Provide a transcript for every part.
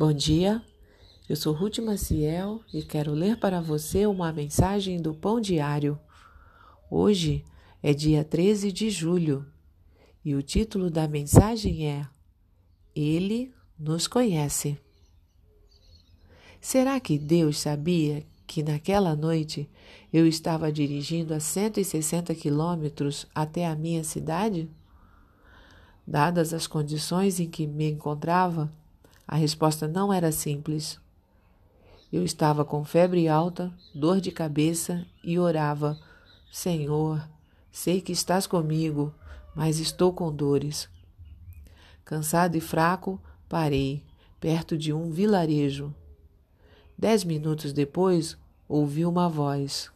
Bom dia, eu sou Ruth Maciel e quero ler para você uma mensagem do Pão Diário. Hoje é dia 13 de julho e o título da mensagem é Ele nos conhece. Será que Deus sabia que naquela noite eu estava dirigindo a 160 quilômetros até a minha cidade? Dadas as condições em que me encontrava, a resposta não era simples. Eu estava com febre alta, dor de cabeça e orava: Senhor, sei que estás comigo, mas estou com dores. Cansado e fraco, parei, perto de um vilarejo. Dez minutos depois, ouvi uma voz: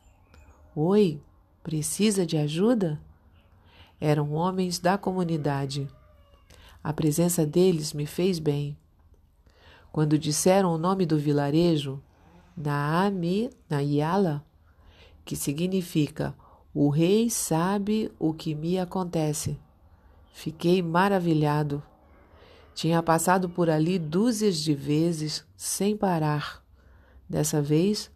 Oi, precisa de ajuda? Eram homens da comunidade. A presença deles me fez bem. Quando disseram o nome do vilarejo, Naami Nayala, que significa o rei sabe o que me acontece. Fiquei maravilhado. Tinha passado por ali dúzias de vezes sem parar. Dessa vez,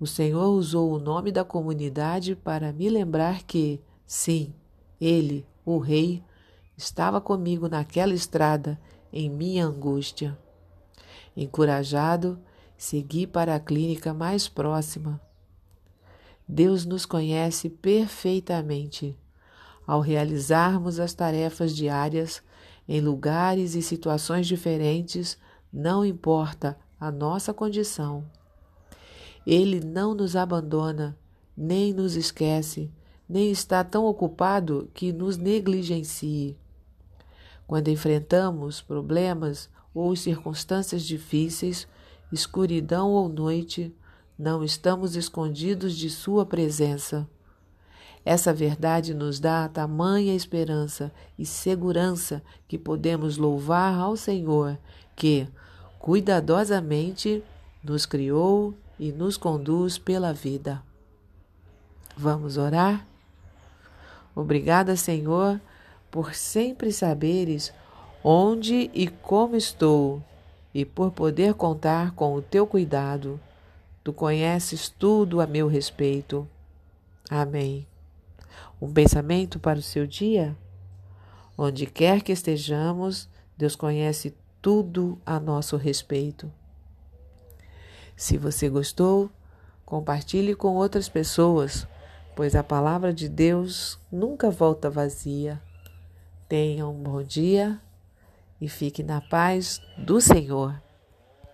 o Senhor usou o nome da comunidade para me lembrar que, sim, ele, o rei, estava comigo naquela estrada em minha angústia. Encorajado, segui para a clínica mais próxima. Deus nos conhece perfeitamente. Ao realizarmos as tarefas diárias em lugares e situações diferentes, não importa a nossa condição. Ele não nos abandona, nem nos esquece, nem está tão ocupado que nos negligencie. Quando enfrentamos problemas ou circunstâncias difíceis, escuridão ou noite, não estamos escondidos de Sua presença. Essa verdade nos dá tamanha esperança e segurança que podemos louvar ao Senhor, que cuidadosamente nos criou e nos conduz pela vida. Vamos orar? Obrigada, Senhor, por sempre saberes onde e como estou, e por poder contar com o teu cuidado. Tu conheces tudo a meu respeito. Amém. Um pensamento para o seu dia? Onde quer que estejamos, Deus conhece tudo a nosso respeito. Se você gostou, compartilhe com outras pessoas, pois a palavra de Deus nunca volta vazia. Tenha um bom dia e fique na paz do Senhor.